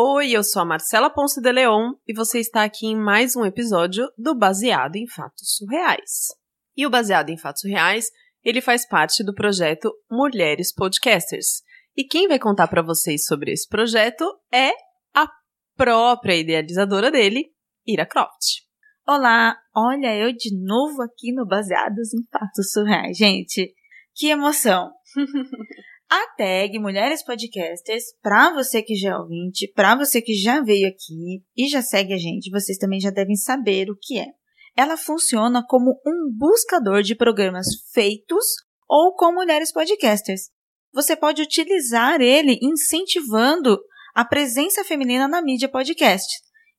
Oi, eu sou a Marcela Ponce de Leon e você está aqui em mais um episódio do Baseado em Fatos Surreais. E o Baseado em Fatos Reais, ele faz parte do projeto Mulheres Podcasters. E quem vai contar para vocês sobre esse projeto é a própria idealizadora dele, Ira Croft. Olá, olha eu de novo aqui no Baseados em Fatos Surreais. Gente, que emoção! a tag Mulheres Podcasters, para você que já é ouvinte, para você que já veio aqui e já segue a gente, vocês também já devem saber o que é. Ela funciona como um buscador de programas feitos ou com mulheres podcasters. Você pode utilizar ele incentivando a presença feminina na mídia podcast.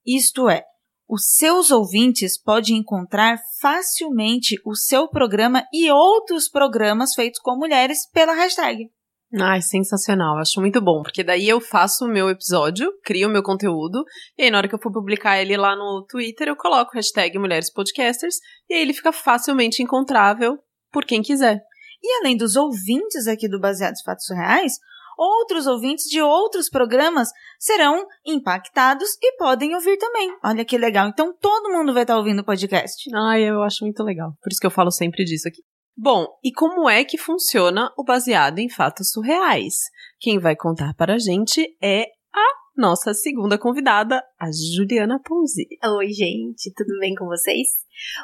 Isto é, os seus ouvintes podem encontrar facilmente o seu programa e outros programas feitos com mulheres pela hashtag. Ai, sensacional. Acho muito bom, porque daí eu faço o meu episódio, crio o meu conteúdo, e aí na hora que eu for publicar ele lá no Twitter, eu coloco hashtag Mulheres Podcasters, e aí ele fica facilmente encontrável por quem quiser. E além dos ouvintes aqui do Baseados Fatos Reais, outros ouvintes de outros programas serão impactados e podem ouvir também. Olha que legal. Então todo mundo vai estar ouvindo o podcast. Ai, eu acho muito legal. Por isso que eu falo sempre disso aqui. Bom, e como é que funciona o baseado em fatos surreais? Quem vai contar para a gente é a nossa segunda convidada, a Juliana Ponzi. Oi, gente, tudo bem com vocês?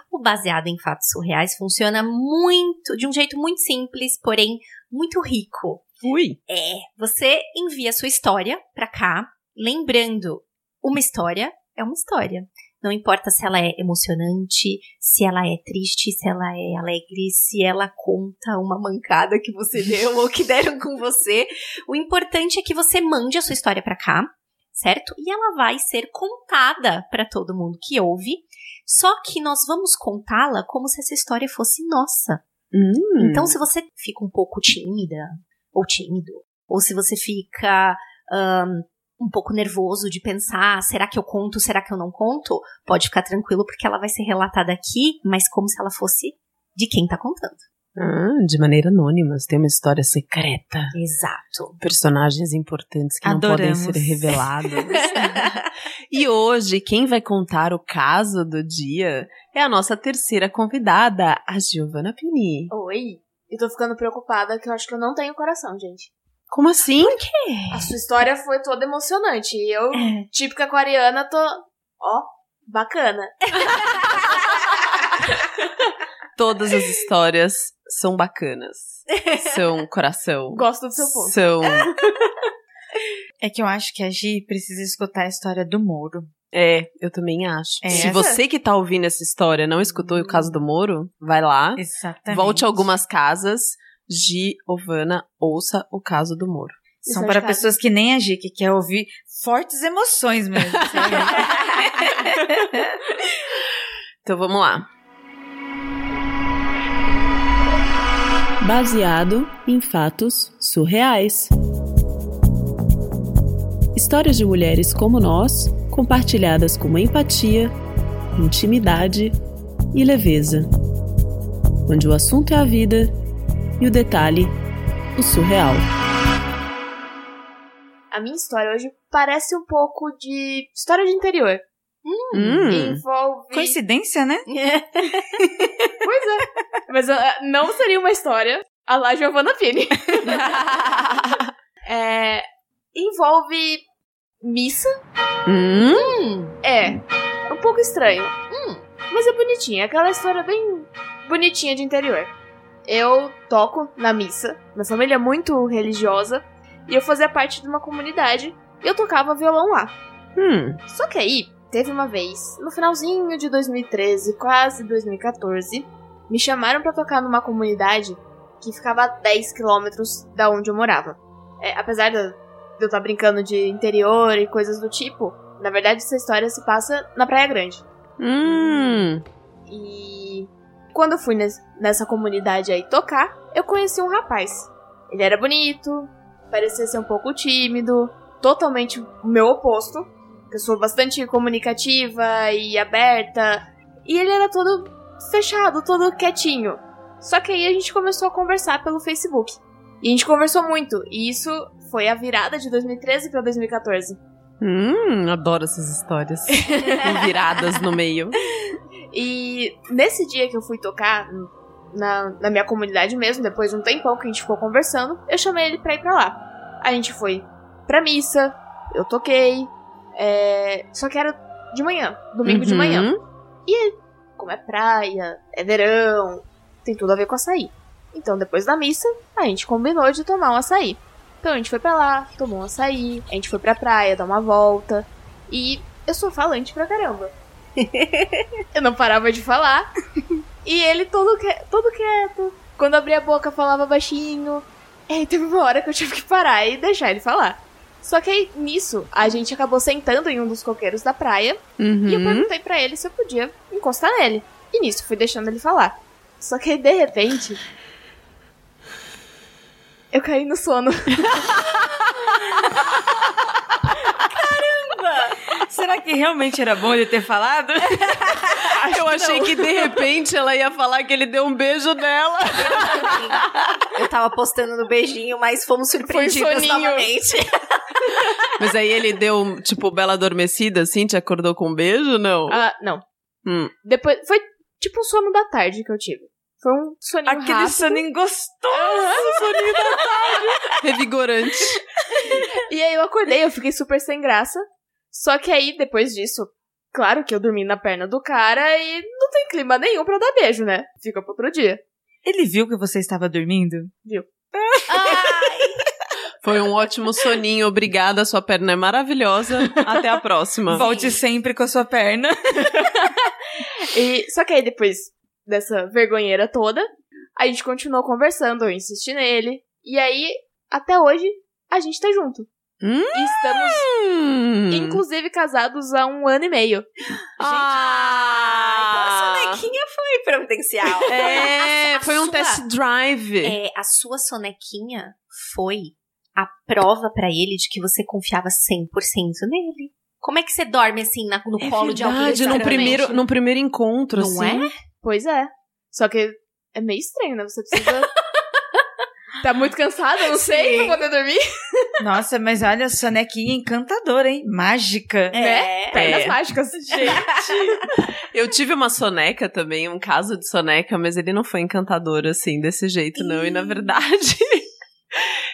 O baseado em fatos surreais funciona muito, de um jeito muito simples, porém muito rico. Ui! É, você envia sua história para cá, lembrando, uma história é uma história. Não importa se ela é emocionante, se ela é triste, se ela é alegre, se ela conta uma mancada que você deu ou que deram com você. O importante é que você mande a sua história para cá, certo? E ela vai ser contada para todo mundo que ouve. Só que nós vamos contá-la como se essa história fosse nossa. Hum. Então, se você fica um pouco tímida ou tímido, ou se você fica um, um pouco nervoso de pensar, será que eu conto, será que eu não conto? Pode ficar tranquilo porque ela vai ser relatada aqui, mas como se ela fosse de quem tá contando. Ah, de maneira anônima, tem uma história secreta. Exato. Personagens importantes que Adoramos. não podem ser revelados. e hoje, quem vai contar o caso do dia é a nossa terceira convidada, a Giovanna Pini. Oi. E tô ficando preocupada que eu acho que eu não tenho coração, gente. Como assim? A sua história foi toda emocionante. E eu, típica aquariana, tô. Ó, bacana. Todas as histórias são bacanas. São coração. Gosto do seu ponto. São. É que eu acho que a Gi precisa escutar a história do Moro. É, eu também acho. É Se essa? você que tá ouvindo essa história não escutou o caso do Moro, vai lá, Exatamente. volte a algumas casas, Giovana, ouça o caso do Moro. São de para pessoas que nem a Gi, que quer ouvir fortes emoções mesmo. Então vamos lá. Baseado em fatos surreais. Histórias de mulheres como nós, compartilhadas com empatia, intimidade e leveza. Onde o assunto é a vida e o detalhe, o surreal. A minha história hoje parece um pouco de história de interior. Hum, Envolve. Coincidência, né? Pois é. Mas ah, não seria uma história a lá Giovanna Pini. é, envolve missa. hum, É. É um pouco estranho. Hum, mas é bonitinha. É aquela história bem bonitinha de interior. Eu toco na missa. Minha família é muito religiosa. E eu fazia parte de uma comunidade. E eu tocava violão lá. hum. Só que aí, teve uma vez, no finalzinho de 2013, quase 2014, me chamaram pra tocar numa comunidade que ficava a 10 quilômetros da onde eu morava. É, apesar de de eu estar brincando de interior e coisas do tipo, na verdade essa história se passa na Praia Grande. Hum. E quando eu fui nes- nessa comunidade aí tocar, eu conheci um rapaz. Ele era bonito, parecia ser um pouco tímido, totalmente o meu oposto. Eu sou bastante comunicativa e aberta. E ele era todo fechado, todo quietinho. Só que aí a gente começou a conversar pelo Facebook. E a gente conversou muito. E isso foi a virada de 2013 pra 2014. Hum, adoro essas histórias. Com viradas no meio. E nesse dia que eu fui tocar, na, na minha comunidade mesmo, depois de um tempão que a gente ficou conversando, eu chamei ele pra ir pra lá. A gente foi pra missa, eu toquei, é, só que era de manhã, domingo de Uhum. manhã. E como é praia, é verão, tem tudo a ver com açaí. Então depois da missa, a gente combinou de tomar um açaí. Então a gente foi pra lá, tomou um açaí, a gente foi pra praia, dar uma volta. E eu sou falante pra caramba. eu não parava de falar. E ele todo, que, todo quieto. Quando abria a boca, falava baixinho. E aí teve uma hora que eu tive que parar e deixar ele falar. Só que aí, nisso, a gente acabou sentando em um dos coqueiros da praia. Uhum. E eu perguntei pra ele se eu podia encostar nele. E nisso, fui deixando ele falar. Só que aí, de repente. Eu caí no sono. Será que realmente era bom ele ter falado? Eu achei que de repente ela ia falar que ele deu um beijo nela. Eu tava postando no beijinho, mas fomos surpreendidas novamente. Mas aí ele deu, tipo, bela adormecida, assim, te acordou com um beijo, não? Ah, não. Hum. Depois. Foi tipo um sono da tarde que eu tive. Foi um soninho Aquele rápido. soninho gostoso. Soninho da tarde. Revigorante. E aí eu acordei, eu fiquei super sem graça. Só que aí, depois disso, claro que eu dormi na perna do cara e não tem clima nenhum pra dar beijo, né? Fica pro outro dia. Ele viu que você estava dormindo? Ai, Foi um ótimo soninho, obrigada, sua perna é maravilhosa. Até a próxima. Volte sempre com a sua perna. E, só que aí, depois dessa vergonheira toda, a gente continuou conversando, eu insisti nele. E aí, até hoje, a gente tá junto. Hum. E estamos, inclusive, casados há um ano e meio. ah, então a sonequinha foi providencial. É, A foi um sua- test drive. É, a sua sonequinha foi a prova pra ele de que você confiava 100% nele. Como é que você dorme assim na- no É colo de alguém? verdade, num exatamente? primeiro, num primeiro encontro, Não assim. é? Pois é. Só que é meio estranho, né? Você precisa. tá muito cansada, não sei, Sim. pra poder dormir. Nossa, mas olha, sonequinha encantadora, hein? Mágica. É. Pernas É. mágicas. Eu tive uma soneca também, um caso de soneca, mas ele não foi encantador assim, desse jeito, não. E na verdade,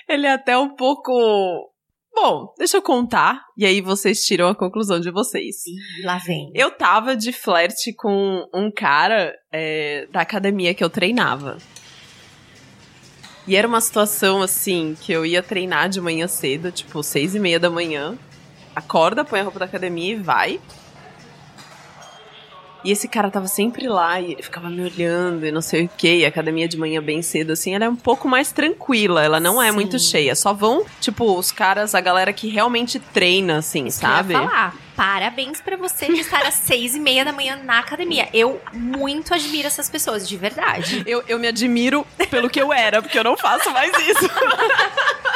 ele é até um pouco. Bom, deixa eu contar, e aí vocês tiram a conclusão de vocês. Ih, lá vem. Eu tava de flerte com um cara é, da academia que eu treinava. E era uma situação assim, que eu ia treinar de manhã cedo, tipo, seis e meia da manhã. Acorda, põe a roupa da academia e vai. E esse cara tava sempre lá e ele ficava me olhando e não sei o que. E a academia de manhã bem cedo, assim, ela é um pouco mais tranquila. Ela não é Sim. muito cheia. Só vão, tipo, os caras, a galera que realmente treina, assim, sabe? Eu ia falar, parabéns pra você de estar às seis e meia da manhã na academia. Eu muito admiro essas pessoas, de verdade. Eu, eu me admiro pelo que eu era, porque eu não faço mais isso.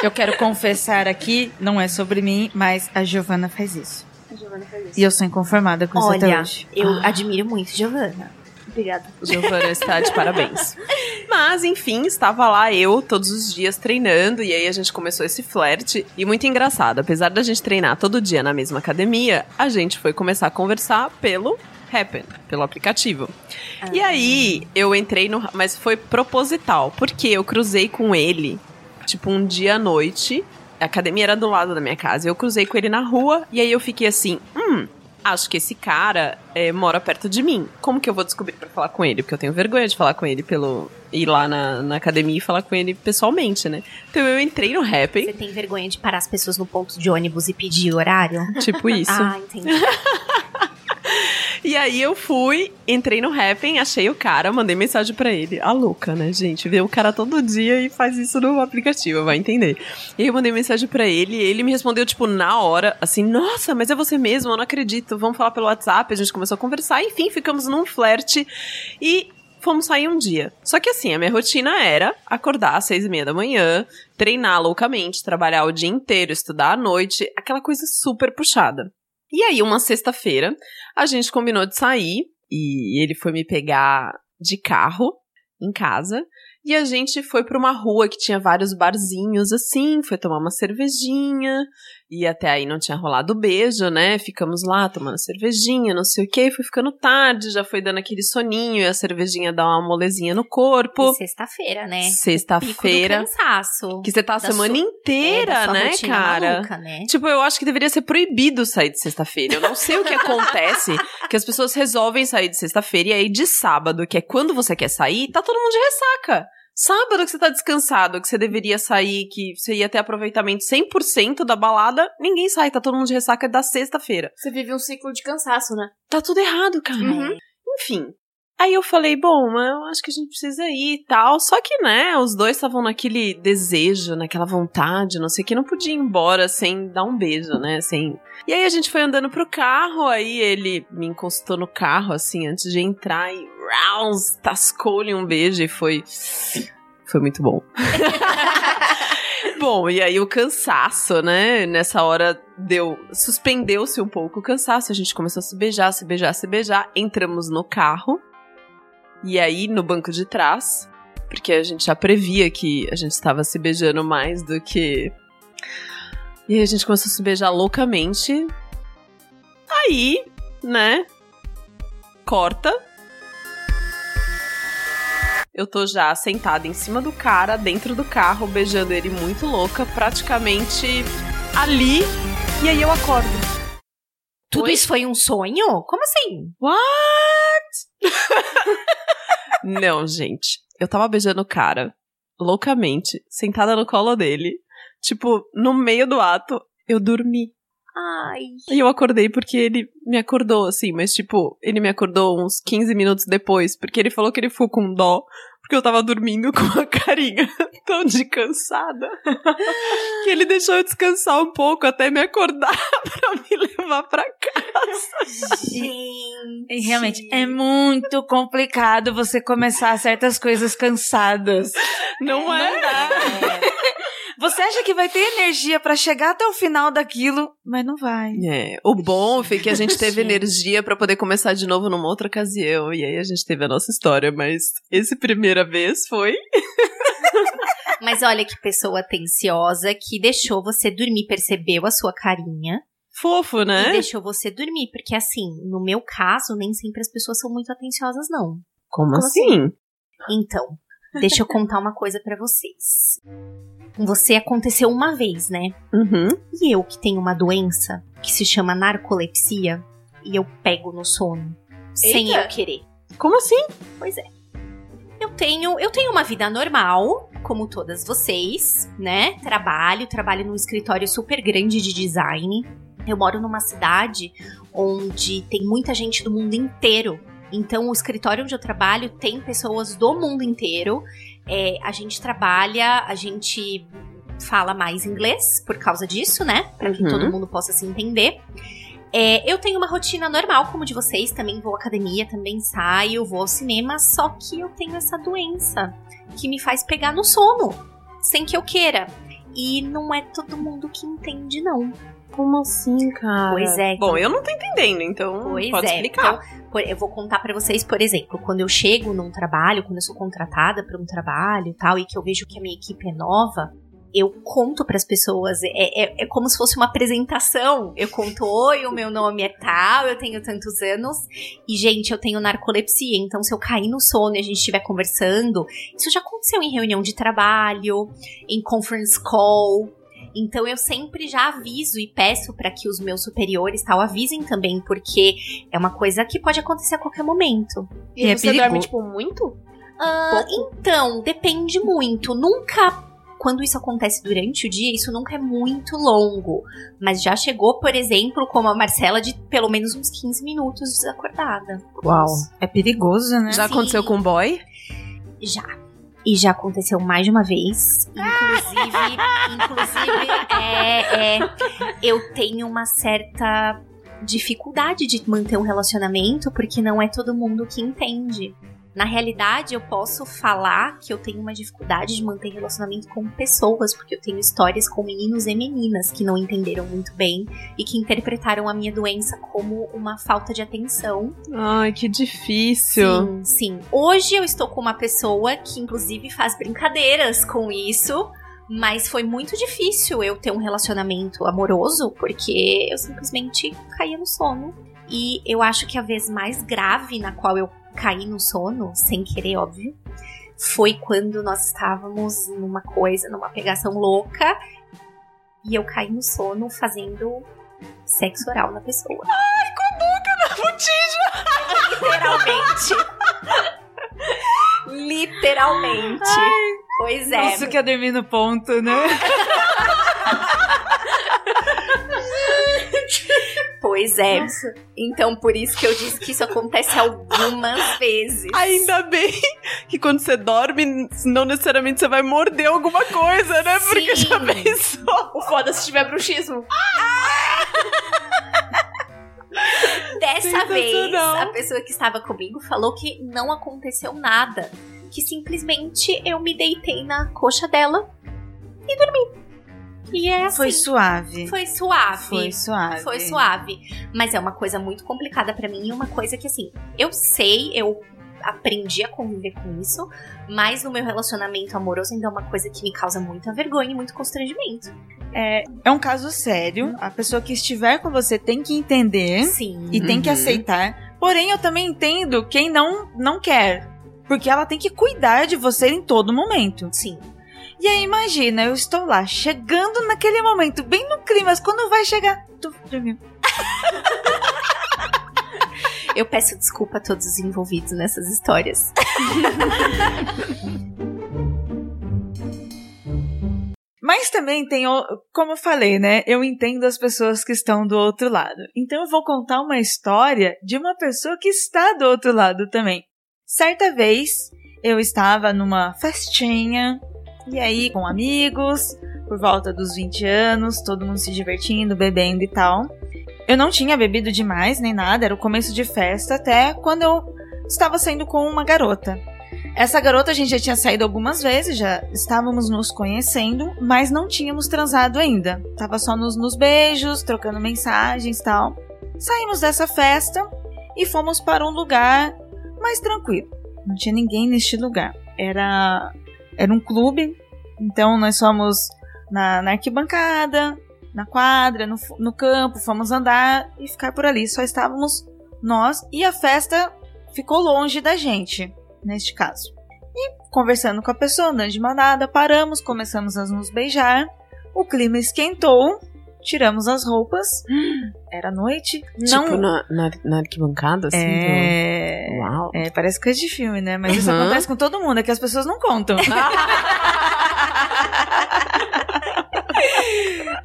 Eu quero confessar aqui, não é sobre mim, mas a Giovana faz isso. Giovana faz isso. E eu sou inconformada com isso até Olha, hoje. eu Ah. admiro muito Giovana. Obrigada. Giovana está de parabéns. Mas, enfim, estava lá eu todos os dias treinando, e aí a gente começou esse flerte. E muito engraçado, apesar da gente treinar todo dia na mesma academia, a gente foi começar a conversar pelo Happen, pelo aplicativo. E aí eu entrei no. Mas foi proposital, porque eu cruzei com ele, tipo, um dia à noite. A academia era do lado da minha casa. Eu cruzei com ele na rua, e aí eu fiquei assim, hum. Acho que esse cara é, mora perto de mim. Como que eu vou descobrir pra falar com ele? Porque eu tenho vergonha de falar com ele pelo. ir lá na, na academia e falar com ele pessoalmente, né? Então eu entrei no Happn, Você tem vergonha de parar as pessoas no ponto de ônibus e pedir horário? tipo isso. Ah, entendi. E aí eu fui, entrei no Happn, achei o cara, mandei mensagem pra ele. A louca, né, gente? Vê o cara todo dia e faz isso no aplicativo, vai entender. E aí eu mandei mensagem pra ele e ele me respondeu, tipo, na hora, assim, nossa, mas é você mesmo, eu não acredito. Vamos falar pelo WhatsApp, a gente começou a conversar, enfim, ficamos num flerte e fomos sair um dia. Só que assim, a minha rotina era acordar às seis e meia da manhã, treinar loucamente, trabalhar o dia inteiro, estudar à noite, aquela coisa super puxada. E aí, uma sexta-feira, a gente combinou de sair e ele foi me pegar de carro em casa. E a gente foi pra uma rua que tinha vários barzinhos assim, foi tomar uma cervejinha. E até aí não tinha rolado o beijo, né? Ficamos lá tomando cervejinha, não sei o que. Foi ficando tarde, já foi dando aquele soninho e a cervejinha dá uma molezinha no corpo. Sexta-feira, né? Sexta-feira. Cansaço. Que você tá a semana sua- inteira, É, da sua né, cara? maluca, né? Tipo, eu acho que deveria ser proibido sair de sexta-feira. Eu não sei o que acontece, que as pessoas resolvem sair de sexta-feira e aí de sábado, que é quando você quer sair, tá todo mundo de ressaca. Sábado que você tá descansado, que você deveria sair, que você ia ter aproveitamento 100% da balada, ninguém sai, tá todo mundo de ressaca da sexta-feira. Você vive um ciclo de cansaço, né? Tá tudo errado, cara. Uhum. Enfim. Aí eu falei, bom, eu acho que a gente precisa ir e tal. Só que, né, os dois estavam naquele desejo, naquela vontade, não sei o que, não podia ir embora sem dar um beijo, né? Sem. E aí a gente foi andando pro carro, aí ele me encostou no carro, assim, antes de entrar e rounds, tascou-lhe um beijo e foi. Foi muito bom. Bom, e aí o cansaço, né? Nessa hora deu. Suspendeu-se um pouco o cansaço. A gente começou a se beijar, se beijar, se beijar. Entramos no carro. E aí, no banco de trás. Porque a gente já previa que a gente estava se beijando mais do que. E aí a gente começou a se beijar loucamente. Aí, né? Corta. Eu tô já sentada em cima do cara, dentro do carro, beijando ele muito louca, praticamente ali. E aí eu acordo. Tudo Oi? isso foi um sonho? Como assim? Não, gente. Eu tava beijando o cara, loucamente, sentada no colo dele. Tipo, no meio do ato, eu dormi. Ai. E eu acordei porque ele me acordou, assim, mas tipo, ele me acordou uns 15 minutos depois, porque ele falou que ele ficou com dó, porque eu tava dormindo com a carinha tão de cansada, que ele deixou eu descansar um pouco até me acordar pra me levar pra casa. Gente. E realmente, é muito complicado você começar certas coisas cansadas. Não é? Você acha que vai ter energia pra chegar até o final daquilo, mas não vai. É, o bom foi que a gente teve energia pra poder começar de novo numa outra ocasião, e aí a gente teve a nossa história, mas esse primeira vez foi Mas olha que pessoa atenciosa que deixou você dormir, percebeu a sua carinha fofo, e né? deixou você dormir. Porque assim, no meu caso, nem sempre as pessoas são muito atenciosas, não. Como assim? Então, deixa eu contar uma coisa pra vocês. Você aconteceu uma vez, né? Uhum. E eu que tenho uma doença que se chama narcolepsia e eu pego no sono sem Eita. eu querer. Como assim? Pois é. Eu tenho, eu tenho uma vida normal, como todas vocês, né? Trabalho, trabalho num escritório super grande de design. Eu moro numa cidade onde tem muita gente do mundo inteiro. Então, o escritório onde eu trabalho tem pessoas do mundo inteiro. É, a gente trabalha, a gente fala mais inglês por causa disso, né? Pra que Uhum. todo mundo possa se entender. É, eu tenho uma rotina normal, como de vocês, também vou à academia, também saio, vou ao cinema, só que eu tenho essa doença que me faz pegar no sono, sem que eu queira. E não é todo mundo que entende, não. Como assim, cara? Pois é, Bom, eu não tô entendendo, então Pois pode é. explicar. Então, por- eu vou contar pra vocês, por exemplo, quando eu chego num trabalho, quando eu sou contratada pra um trabalho e tal, e que eu vejo que a minha equipe é nova, eu conto pras pessoas, é, é, é como se fosse uma apresentação. Eu conto, oi, o meu nome é tal, eu tenho tantos anos, e gente, eu tenho narcolepsia, então se eu cair no sono e a gente estiver conversando, isso já aconteceu em reunião de trabalho, em conference call, então eu sempre já aviso e peço para que os meus superiores tal avisem também, porque é uma coisa que pode acontecer a qualquer momento. E, E é você perigo- dorme, tipo, muito? Ah, Pouco? então, depende muito. Nunca. Quando isso acontece durante o dia, isso nunca é muito longo. Mas já chegou, por exemplo, como a Marcela, de pelo menos uns 15 minutos desacordada. Uau. É perigoso, né? Já Sim. aconteceu com o boy? Já. E já aconteceu mais de uma vez. Inclusive, inclusive, é, é, eu tenho uma certa dificuldade de manter um relacionamento porque não é todo mundo que entende. Na realidade, eu posso falar que eu tenho uma dificuldade de manter relacionamento com pessoas, porque eu tenho histórias com meninos e meninas que não entenderam muito bem e que interpretaram a minha doença como uma falta de atenção Ai, que difícil. Sim, sim. Hoje eu estou com uma pessoa que, inclusive, faz brincadeiras com isso, Mas foi muito difícil eu ter um relacionamento amoroso, porque eu simplesmente caía no sono. E eu acho que a vez mais grave na qual eu caí no sono, sem querer, óbvio, foi quando nós estávamos numa coisa, numa pegação louca, e eu caí no sono fazendo sexo oral na pessoa. Ai, com a boca na botija! Literalmente. Literalmente. Pois é. Isso que é dormir no ponto, né? Pois é. Então, por isso que eu disse que isso acontece algumas vezes. Ainda bem que quando você dorme, não necessariamente você vai morder alguma coisa, né? Porque Sim. já pensou. O foda se tiver bruxismo. Dessa vez, a pessoa que estava comigo falou que não aconteceu nada. Que simplesmente eu me deitei na coxa dela e dormi. E é assim. Foi suave. Foi suave. Foi suave. Foi suave. Mas é uma coisa muito complicada pra mim e uma coisa que, assim, eu sei, eu aprendi a conviver com isso, mas no meu relacionamento amoroso ainda é uma coisa que me causa muita vergonha e muito constrangimento. É um caso sério. A pessoa que estiver com você tem que entender Sim. e tem que Uhum. aceitar. Porém, eu também entendo quem não, não quer. Porque ela tem que cuidar de você em todo momento. Sim. E aí, imagina, eu estou lá, chegando naquele momento, bem no clima, mas quando vai chegar. Tu dormiu. Eu peço desculpa a todos os envolvidos nessas histórias. Mas também tem, como eu falei, né? Eu entendo as pessoas que estão do outro lado. Então eu vou contar uma história de uma pessoa que está do outro lado também. Certa vez, eu estava numa festinha, e aí com amigos, por volta dos 20 anos, todo mundo se divertindo, bebendo e tal. Eu não tinha bebido demais nem nada, era o começo de festa, até quando eu estava saindo com uma garota. Essa garota a gente já tinha saído algumas vezes, já estávamos nos conhecendo, mas não tínhamos transado ainda. Tava só nos, nos beijos, trocando mensagens e tal. Saímos dessa festa e fomos para um lugar mais tranquilo. Não tinha ninguém neste lugar. Era, era um clube, então nós fomos na, na arquibancada, na quadra, no, no campo, fomos andar e ficar por ali. Só estávamos nós e a festa ficou longe da gente, neste caso. E conversando com a pessoa, andando de manada, paramos, começamos a nos beijar. O clima esquentou, tiramos as roupas. Era noite. Não. Tipo, na, na, na arquibancada, assim? é... do- Uau. É, parece coisa de filme, né? Mas isso Uhum. acontece com todo mundo, é que as pessoas não contam.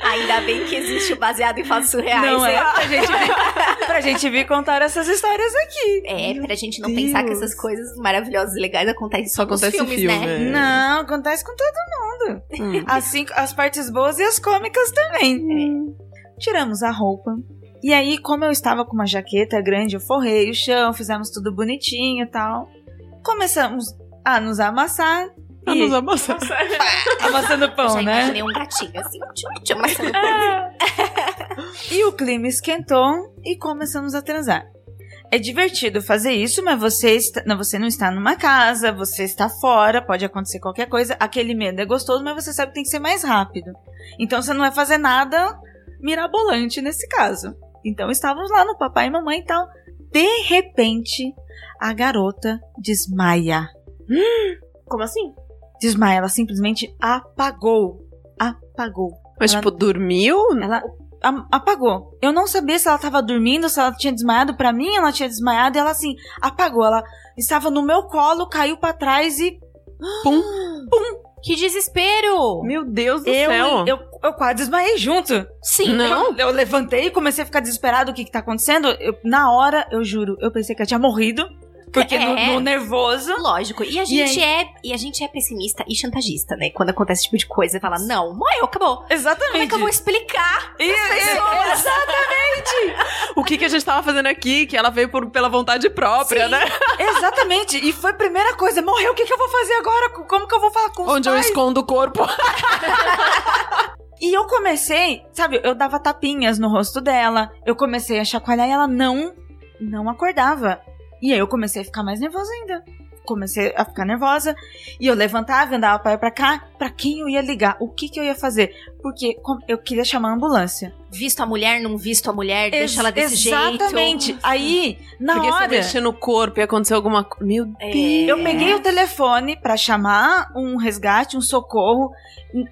Ainda bem que existe o baseado em fatos surreais. não é pra gente, vir, pra gente vir contar essas histórias aqui. É, pra gente não Deus. pensar que essas coisas maravilhosas e legais acontecem Só acontece em filmes, filme, né? é. Não, acontece com todo mundo. Hum. Assim, as partes boas e as cômicas também. Tiramos a roupa. E aí, como eu estava com uma jaqueta grande, eu forrei o chão, fizemos tudo bonitinho e tal. Começamos a nos amassar. Ah, E nos amassar. amassando pão, já né? imaginei um gatinho assim, tchum, tchum, amassando pão. E o clima esquentou e começamos a transar. É divertido fazer isso, mas você, está, não, você não está numa casa, você está fora, pode acontecer qualquer coisa. Aquele medo é gostoso, mas você sabe que tem que ser mais rápido. Então você não vai fazer nada mirabolante nesse caso. Então estávamos lá no papai e mamãe e tal. De repente, a garota desmaia. Como assim? Desmaia, ela simplesmente apagou. Apagou. Mas, Ela- tipo, dormiu? Ela apagou. Eu não sabia se ela tava dormindo, se ela tinha desmaiado. Pra mim, ela tinha desmaiado e ela assim, apagou. Ela estava no meu colo, caiu pra trás e Pum. Que desespero! Meu Deus do eu, céu. eu, eu quase desmaiei junto. Sim. Não. Eu, eu levantei e comecei a ficar desesperado. O que que tá acontecendo? Eu- na hora, eu juro, eu pensei que eu tinha morrido. Porque no, É. no nervoso. Lógico. E a E gente é e a gente é pessimista e chantagista, né? Quando acontece esse tipo de coisa, fala: "Não, morreu, acabou". Exatamente. Como é que eu vou explicar? E- e- O que, que a gente tava fazendo aqui? Que ela veio por, pela vontade própria, Sim. né? exatamente. E foi a primeira coisa. Morreu, o que, que eu vou fazer agora? Como que eu vou falar com os Onde eu pais? escondo o corpo. E eu comecei, sabe, eu dava tapinhas no rosto dela, eu comecei a chacoalhar e ela não, não acordava. E aí eu comecei a ficar mais nervosa ainda. comecei a ficar nervosa e eu levantava, andava pra pra cá. Pra quem eu ia ligar? O que que eu ia fazer? Porque eu queria chamar a ambulância. Visto a mulher, não visto a mulher, deixa ela desse Exatamente. jeito. Aí, na Porque hora. eu mexer no corpo e acontecer alguma coisa. Meu É. Deus. Eu peguei o telefone pra chamar um resgate, um socorro.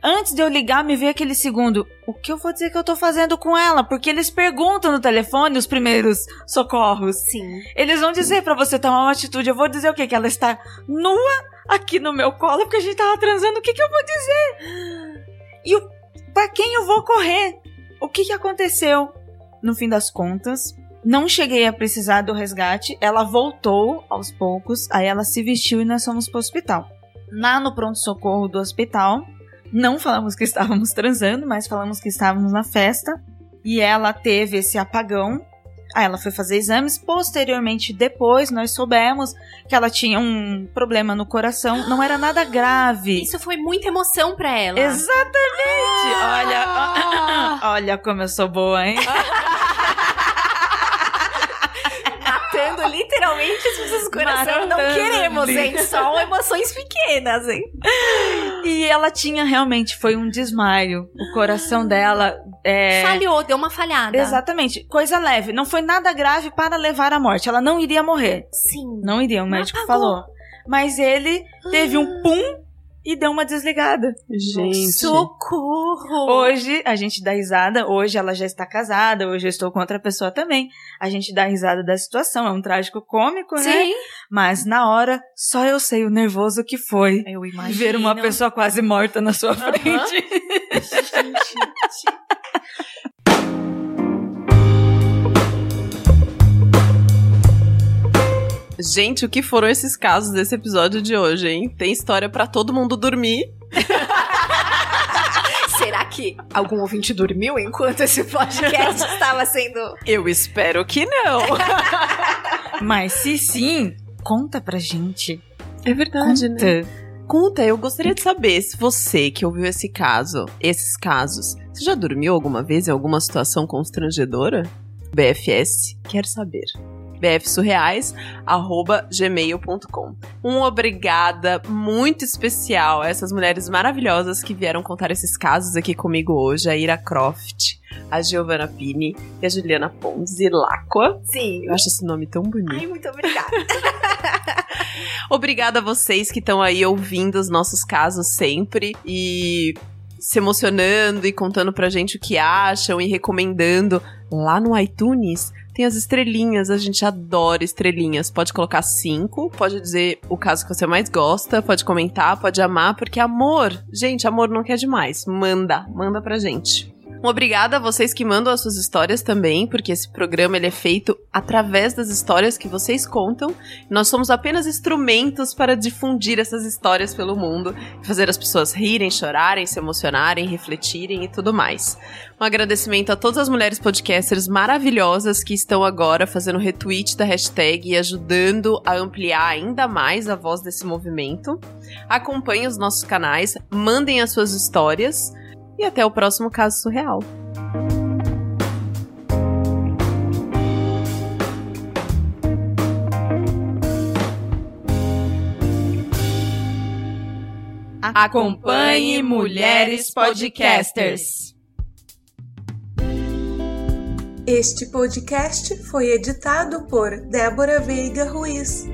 Antes de eu ligar, me veio aquele segundo. O que eu vou dizer que eu tô fazendo com ela? Porque eles perguntam no telefone os primeiros socorros. Sim. Eles vão dizer pra você tomar uma atitude. Eu vou dizer o quê? Que ela está nua aqui no meu colo porque a gente tava transando. O que que eu vou dizer? E o, pra quem eu vou correr? O que que aconteceu? No fim das contas, não cheguei a precisar do resgate. Ela voltou aos poucos. Aí ela se vestiu e nós fomos pro hospital. Lá no pronto-socorro do hospital, não falamos que estávamos transando, mas falamos que estávamos na festa. E ela teve esse apagão. Aí ela foi fazer exames. Posteriormente, depois, nós soubemos que ela tinha um problema no coração. Não era nada grave. Isso foi muita emoção pra ela. Exatamente! Olha, olha como eu sou boa, hein? Matando literalmente as pessoas do coração. Não queremos, hein? Só emoções pequenas, hein? E ela tinha realmente, foi um desmaio. O coração dela é. Falhou, deu uma falhada. Exatamente, coisa leve. Não foi nada grave para levar à morte. Ela não iria morrer. Sim. Não iria, o médico falou. Mas ele teve um pum e deu uma desligada. Gente. Socorro! Hoje a gente dá risada, hoje ela já está casada, hoje eu estou com outra pessoa também. A gente dá risada da situação, é um trágico cômico, né? Sim. Mas na hora, só eu sei o nervoso que foi. Eu imagino. Ver uma pessoa quase morta na sua frente. Gente, o que foram esses casos desse episódio de hoje, hein? Tem história pra todo mundo dormir. Será que algum ouvinte dormiu enquanto esse podcast estava sendo. Eu espero que não. Mas se sim, conta pra gente. É verdade, né? Conta. Conta, eu gostaria de saber se você que ouviu esse caso, esses casos, você já dormiu alguma vez em alguma situação constrangedora? BFS, quer saber. bfsurreais@gmail.com. Um obrigada muito especial a essas mulheres maravilhosas que vieram contar esses casos aqui comigo hoje, a Ira Croft, a Giovanna Pini e a Juliana Ponzi Lacqua. Sim. Eu acho esse nome tão bonito. Ai, muito obrigada. Obrigada a vocês que estão aí ouvindo os nossos casos sempre e se emocionando e contando pra gente o que acham e recomendando. Lá no iTunes tem as estrelinhas, a gente adora estrelinhas. Pode colocar cinco, pode dizer o caso que você mais gosta, pode comentar, pode amar, porque amor, gente, amor não quer demais. Manda, manda pra gente. Um obrigada a vocês que mandam as suas histórias também, porque esse programa ele é feito através das histórias que vocês contam. Nós somos apenas instrumentos para difundir essas histórias pelo mundo, fazer as pessoas rirem, chorarem, se emocionarem, refletirem e tudo mais. Um agradecimento a todas as mulheres podcasters maravilhosas que estão agora fazendo retweet da hashtag e ajudando a ampliar ainda mais a voz desse movimento. Acompanhem os nossos canais, mandem as suas histórias e até o próximo caso surreal. Acompanhe Mulheres Podcasters. Este podcast foi editado por Débora Veiga Ruiz.